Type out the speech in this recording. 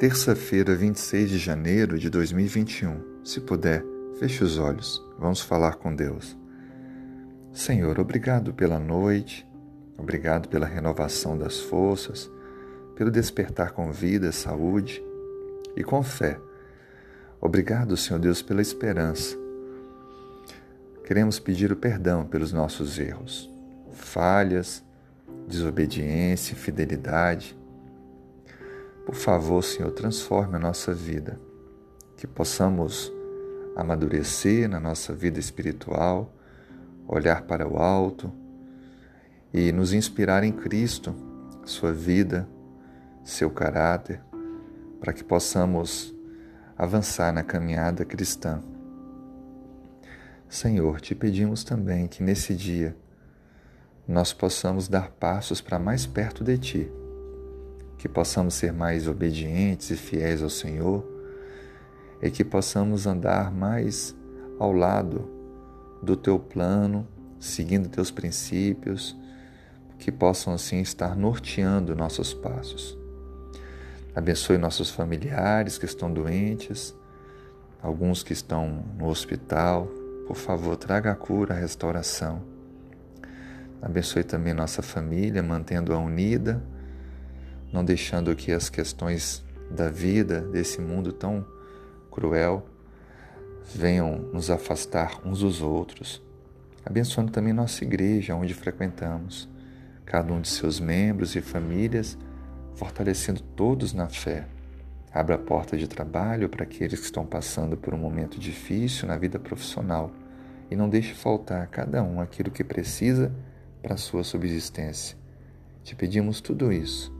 Terça-feira, 26 de janeiro de 2021. Se puder, feche os olhos. Vamos falar com Deus. Senhor, obrigado pela noite, obrigado pela renovação das forças, pelo despertar com vida, saúde e com fé. Obrigado, Senhor Deus, pela esperança. Queremos pedir o perdão pelos nossos erros, falhas, desobediência, fidelidade por favor, Senhor, transforme a nossa vida, que possamos amadurecer na nossa vida espiritual, olhar para o alto e nos inspirar em Cristo, Sua vida, seu caráter, para que possamos avançar na caminhada cristã. Senhor, te pedimos também que nesse dia nós possamos dar passos para mais perto de Ti que possamos ser mais obedientes e fiéis ao Senhor e que possamos andar mais ao lado do teu plano, seguindo teus princípios, que possam assim estar norteando nossos passos. Abençoe nossos familiares que estão doentes, alguns que estão no hospital. Por favor, traga a cura, a restauração. Abençoe também nossa família, mantendo-a unida não deixando que as questões da vida, desse mundo tão cruel, venham nos afastar uns dos outros. Abençoando também nossa igreja, onde frequentamos, cada um de seus membros e famílias, fortalecendo todos na fé. Abra a porta de trabalho para aqueles que estão passando por um momento difícil na vida profissional e não deixe faltar a cada um aquilo que precisa para a sua subsistência. Te pedimos tudo isso